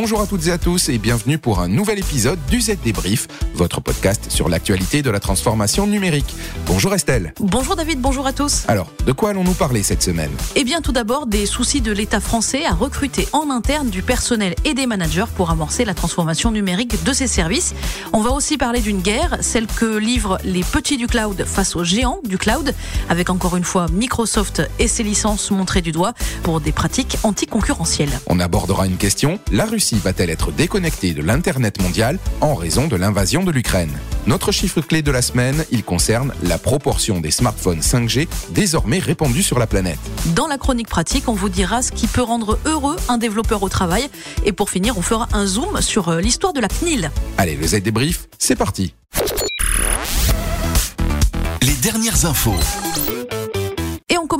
Bonjour à toutes et à tous et bienvenue pour un nouvel épisode du Z Débrief, votre podcast sur l'actualité de la transformation numérique. Bonjour Estelle. Bonjour David, bonjour à tous. Alors, de quoi allons-nous parler cette semaine? Eh bien tout d'abord des soucis de l'État français à recruter en interne du personnel et des managers pour amorcer la transformation numérique de ses services. On va aussi parler d'une guerre, celle que livrent les petits du cloud face aux géants du cloud, avec encore une fois Microsoft et ses licences montrées du doigt pour des pratiques anticoncurrentielles. On abordera une question, la Russie va-t-elle être déconnectée de l'Internet mondial en raison de l'invasion de l'Ukraine? Notre chiffre clé de la semaine, il concerne la proportion des smartphones 5G désormais répandus sur la planète. Dans la chronique pratique, on vous dira ce qui peut rendre heureux un développeur au travail. Et pour finir, on fera un zoom sur euh, l'histoire de la CNIL. Allez, le Z débrief, c'est parti Les dernières infos.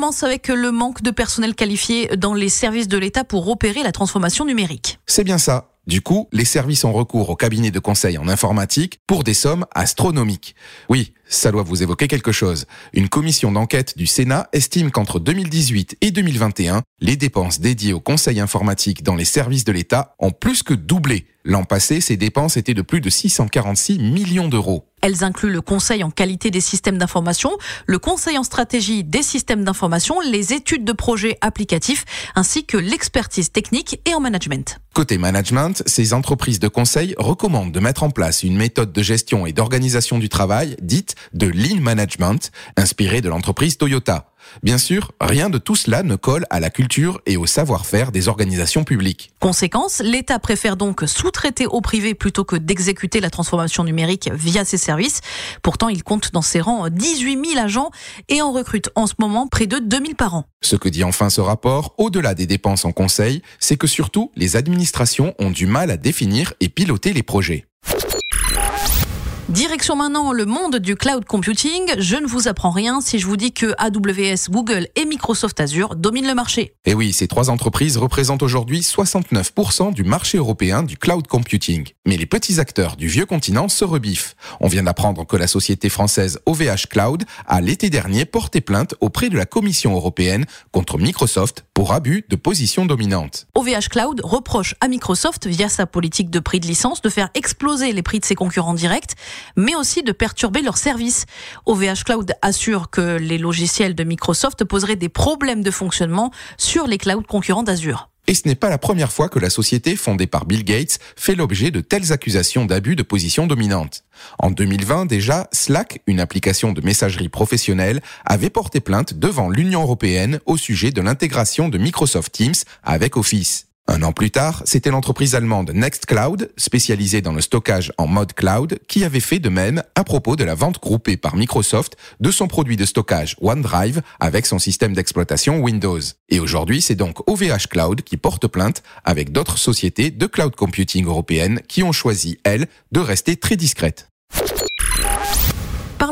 Commence avec le manque de personnel qualifié dans les services de l'État pour opérer la transformation numérique. C'est bien ça. Du coup, les services ont recours au cabinet de conseil en informatique pour des sommes astronomiques. Oui, ça doit vous évoquer quelque chose. Une commission d'enquête du Sénat estime qu'entre 2018 et 2021, les dépenses dédiées au conseil informatique dans les services de l'État ont plus que doublé. L'an passé, ces dépenses étaient de plus de 646 millions d'euros. Elles incluent le conseil en qualité des systèmes d'information, le conseil en stratégie des systèmes d'information, les études de projets applicatifs, ainsi que l'expertise technique et en management. Côté management, ces entreprises de conseil recommandent de mettre en place une méthode de gestion et d'organisation du travail dite de lean management, inspirée de l'entreprise Toyota. Bien sûr, rien de tout cela ne colle à la culture et au savoir-faire des organisations publiques. Conséquence, l'État préfère donc sous-traiter au privé plutôt que d'exécuter la transformation numérique via ses services. Pourtant, il compte dans ses rangs 18 000 agents et en recrute en ce moment près de 2 000 par an. Ce que dit enfin ce rapport, au-delà des dépenses en conseil, c'est que surtout les administrations ont du mal à définir et piloter les projets. Direction maintenant le monde du cloud computing. Je ne vous apprends rien si je vous dis que AWS, Google et Microsoft Azure dominent le marché. Et oui, ces trois entreprises représentent aujourd'hui 69% du marché européen du cloud computing. Mais les petits acteurs du vieux continent se rebiffent. On vient d'apprendre que la société française OVH Cloud a l'été dernier porté plainte auprès de la Commission européenne contre Microsoft pour abus de position dominante. OVH Cloud reproche à Microsoft, via sa politique de prix de licence, de faire exploser les prix de ses concurrents directs mais aussi de perturber leurs services. OVH Cloud assure que les logiciels de Microsoft poseraient des problèmes de fonctionnement sur les clouds concurrents d'Azure. Et ce n'est pas la première fois que la société fondée par Bill Gates fait l'objet de telles accusations d'abus de position dominante. En 2020 déjà, Slack, une application de messagerie professionnelle, avait porté plainte devant l'Union européenne au sujet de l'intégration de Microsoft Teams avec Office. Un an plus tard, c'était l'entreprise allemande Nextcloud, spécialisée dans le stockage en mode cloud, qui avait fait de même à propos de la vente groupée par Microsoft de son produit de stockage OneDrive avec son système d'exploitation Windows. Et aujourd'hui, c'est donc OVH Cloud qui porte plainte avec d'autres sociétés de cloud computing européennes qui ont choisi, elles, de rester très discrètes.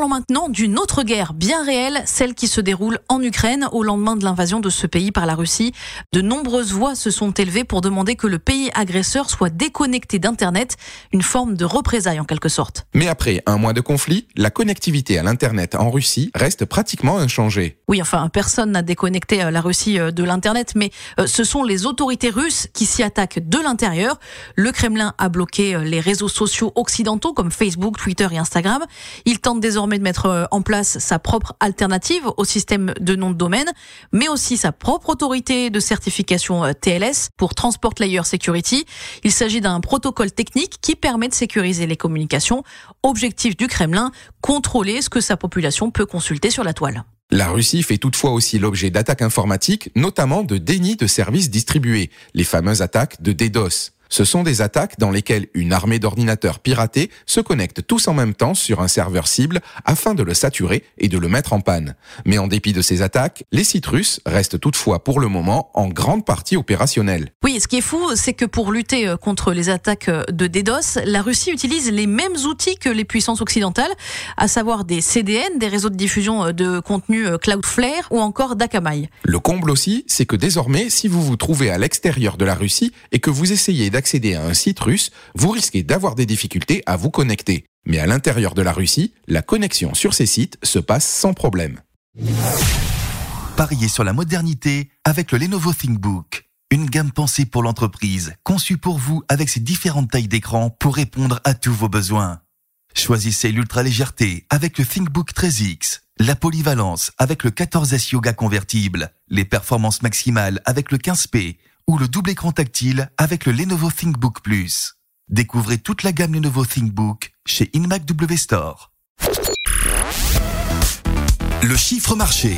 Parlons maintenant d'une autre guerre bien réelle, celle qui se déroule en Ukraine au lendemain de l'invasion de ce pays par la Russie. De nombreuses voix se sont élevées pour demander que le pays agresseur soit déconnecté d'Internet, une forme de représailles en quelque sorte. Mais après un mois de conflit, la connectivité à l'Internet en Russie reste pratiquement inchangée. Oui, enfin, personne n'a déconnecté euh, la Russie euh, de l'Internet, mais euh, ce sont les autorités russes qui s'y attaquent de l'intérieur. Le Kremlin a bloqué les réseaux sociaux occidentaux comme Facebook, Twitter et Instagram. Il tente désormais de mettre euh, en place sa propre alternative au système de nom de domaine, mais aussi sa propre autorité de certification euh, TLS pour Transport Layer Security. Il s'agit d'un protocole technique qui permet de sécuriser les communications. Objectif du Kremlin, contrôler ce que sa population peut consulter sur la toile. La Russie fait toutefois aussi l'objet d'attaques informatiques, notamment de déni de services distribués, les fameuses attaques de DDoS. Ce sont des attaques dans lesquelles une armée d'ordinateurs piratés se connecte tous en même temps sur un serveur cible afin de le saturer et de le mettre en panne. Mais en dépit de ces attaques, les sites russes restent toutefois pour le moment en grande partie opérationnels. Oui, ce qui est fou, c'est que pour lutter euh, contre les attaques euh, de DDoS, la Russie utilise les mêmes outils que les puissances occidentales, à savoir des CDN, des réseaux de diffusion euh, de contenu Cloudflare ou encore d'Akamai. Le comble aussi, c'est que désormais, si vous vous trouvez à l'extérieur de la Russie et que vous essayez d'accéder à un site russe, vous risquez d'avoir des difficultés à vous connecter. Mais à l'intérieur de la Russie, la connexion sur ces sites se passe sans problème. Pariez sur la modernité avec le Lenovo ThinkBook. Une gamme pensée pour l'entreprise, conçue pour vous avec ses différentes tailles d'écran pour répondre à tous vos besoins. Choisissez l'ultra légèreté avec le ThinkBook 13X, la polyvalence avec le 14S Yoga convertible, les performances maximales avec le 15P ou le double écran tactile avec le Lenovo ThinkBook Plus. Découvrez toute la gamme Lenovo ThinkBook chez InMac W Store. Le chiffre marché.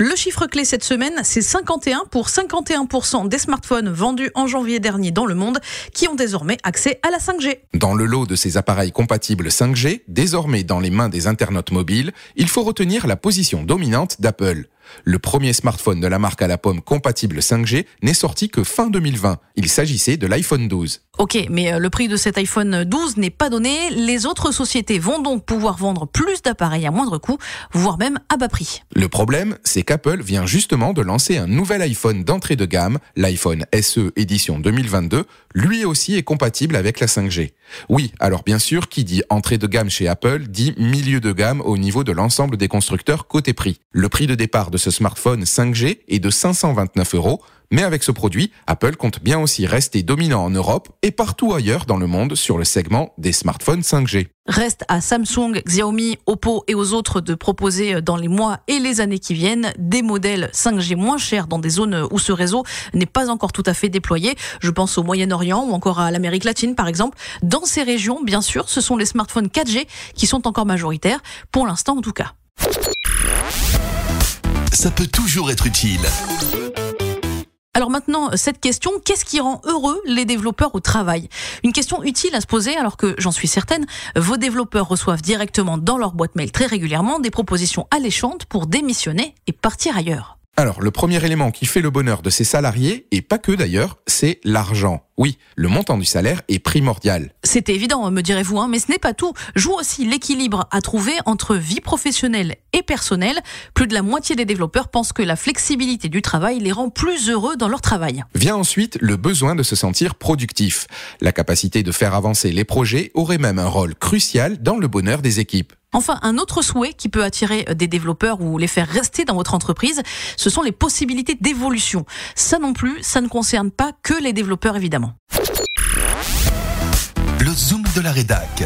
Le chiffre clé cette semaine, c'est 51 pour 51% des smartphones vendus en janvier dernier dans le monde qui ont désormais accès à la 5G. Dans le lot de ces appareils compatibles 5G, désormais dans les mains des internautes mobiles, il faut retenir la position dominante d'Apple. Le premier smartphone de la marque à la pomme compatible 5G n'est sorti que fin 2020. Il s'agissait de l'iPhone 12. Ok, mais euh, le prix de cet iPhone 12 n'est pas donné. Les autres sociétés vont donc pouvoir vendre plus d'appareils à moindre coût, voire même à bas prix. Le problème, c'est qu'Apple vient justement de lancer un nouvel iPhone d'entrée de gamme, l'iPhone SE édition 2022. Lui aussi est compatible avec la 5G. Oui, alors bien sûr, qui dit entrée de gamme chez Apple dit milieu de gamme au niveau de l'ensemble des constructeurs côté prix. Le prix de départ de ce smartphone 5G est de 529 euros, mais avec ce produit, Apple compte bien aussi rester dominant en Europe et partout ailleurs dans le monde sur le segment des smartphones 5G. Reste à Samsung, Xiaomi, Oppo et aux autres de proposer dans les mois et les années qui viennent des modèles 5G moins chers dans des zones où ce réseau n'est pas encore tout à fait déployé. Je pense au Moyen-Orient ou encore à l'Amérique latine par exemple. Dans ces régions, bien sûr, ce sont les smartphones 4G qui sont encore majoritaires, pour l'instant en tout cas ça peut toujours être utile. Alors maintenant, cette question, qu'est-ce qui rend heureux les développeurs au travail? Une question utile à se poser alors que, j'en suis certaine, vos développeurs reçoivent directement dans leur boîte mail très régulièrement des propositions alléchantes pour démissionner et partir ailleurs. Alors, le premier élément qui fait le bonheur de ces salariés, et pas que d'ailleurs, c'est l'argent. Oui, le montant du salaire est primordial. C'est évident, me direz-vous, hein, mais ce n'est pas tout. Joue aussi l'équilibre à trouver entre vie professionnelle et personnelle. Plus de la moitié des développeurs pensent que la flexibilité du travail les rend plus heureux dans leur travail. Vient ensuite le besoin de se sentir productif. La capacité de faire avancer les projets aurait même un rôle crucial dans le bonheur des équipes. Enfin, un autre souhait qui peut attirer des développeurs ou les faire rester dans votre entreprise, ce sont les possibilités d'évolution. Ça non plus, ça ne concerne pas que les développeurs évidemment. Le zoom de la rédac.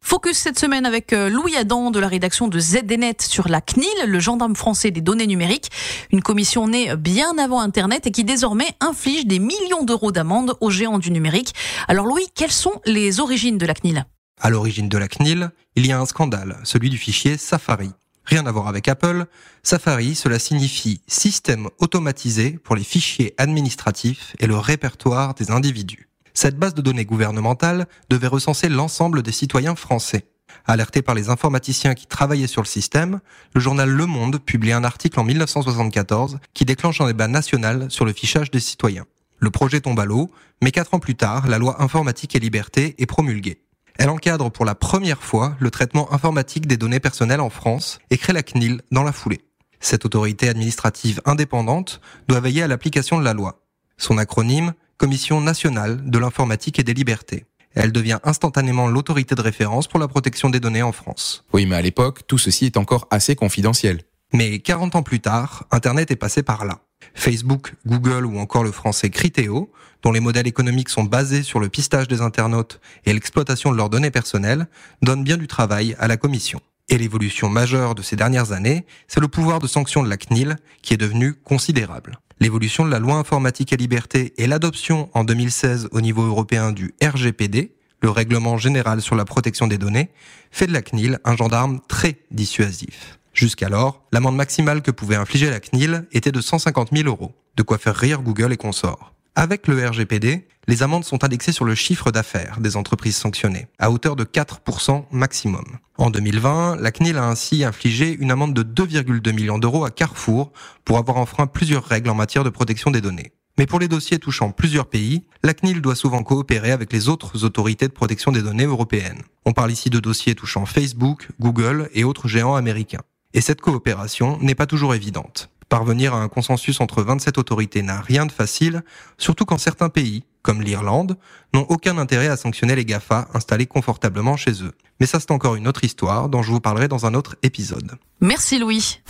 Focus cette semaine avec euh, Louis Adam de la rédaction de ZDNet sur la CNIL, le gendarme français des données numériques, une commission née bien avant Internet et qui désormais inflige des millions d'euros d'amende aux géants du numérique. Alors Louis, quelles sont les origines de la CNIL? À l'origine de la CNIL, il y a un scandale, celui du fichier Safari. Rien à voir avec Apple, Safari, cela signifie système automatisé pour les fichiers administratifs et le répertoire des individus. Cette base de données gouvernementale devait recenser l'ensemble des citoyens français. Alerté par les informaticiens qui travaillaient sur le système, le journal Le Monde publie un article en 1974 qui déclenche un débat national sur le fichage des citoyens. Le projet tombe à l'eau, mais quatre ans plus tard, la loi informatique et liberté est promulguée. Elle encadre pour la première fois le traitement informatique des données personnelles en France et crée la CNIL dans la foulée. Cette autorité administrative indépendante doit veiller à l'application de la loi. Son acronyme, Commission nationale de l'informatique et des libertés. Elle devient instantanément l'autorité de référence pour la protection des données en France. Oui, mais à l'époque, tout ceci est encore assez confidentiel. Mais 40 ans plus tard, Internet est passé par là. Facebook, Google ou encore le français Criteo, dont les modèles économiques sont basés sur le pistage des internautes et l'exploitation de leurs données personnelles, donnent bien du travail à la Commission. Et l'évolution majeure de ces dernières années, c'est le pouvoir de sanction de la CNIL qui est devenu considérable. L'évolution de la loi informatique et liberté et l'adoption en 2016 au niveau européen du RGPD, le règlement général sur la protection des données, fait de la CNIL un gendarme très dissuasif. Jusqu'alors, l'amende maximale que pouvait infliger la CNIL était de 150 000 euros, de quoi faire rire Google et consorts. Avec le RGPD, les amendes sont indexées sur le chiffre d'affaires des entreprises sanctionnées, à hauteur de 4% maximum. En 2020, la CNIL a ainsi infligé une amende de 2,2 millions d'euros à Carrefour pour avoir enfreint plusieurs règles en matière de protection des données. Mais pour les dossiers touchant plusieurs pays, la CNIL doit souvent coopérer avec les autres autorités de protection des données européennes. On parle ici de dossiers touchant Facebook, Google et autres géants américains. Et cette coopération n'est pas toujours évidente. Parvenir à un consensus entre 27 autorités n'a rien de facile, surtout quand certains pays, comme l'Irlande, n'ont aucun intérêt à sanctionner les GAFA installés confortablement chez eux. Mais ça c'est encore une autre histoire dont je vous parlerai dans un autre épisode. Merci Louis.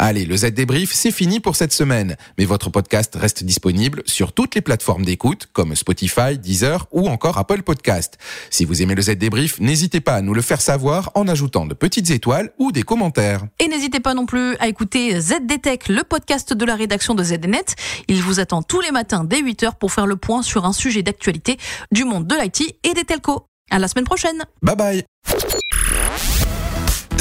Allez, le Z débrief, c'est fini pour cette semaine. Mais votre podcast reste disponible sur toutes les plateformes d'écoute, comme Spotify, Deezer ou encore Apple Podcast. Si vous aimez le Z débrief, n'hésitez pas à nous le faire savoir en ajoutant de petites étoiles ou des commentaires. Et n'hésitez pas non plus à écouter ZDTech, le podcast de la rédaction de ZDNet. Il vous attend tous les matins dès 8h pour faire le point sur un sujet d'actualité du monde de l'IT et des telcos. À la semaine prochaine. Bye bye.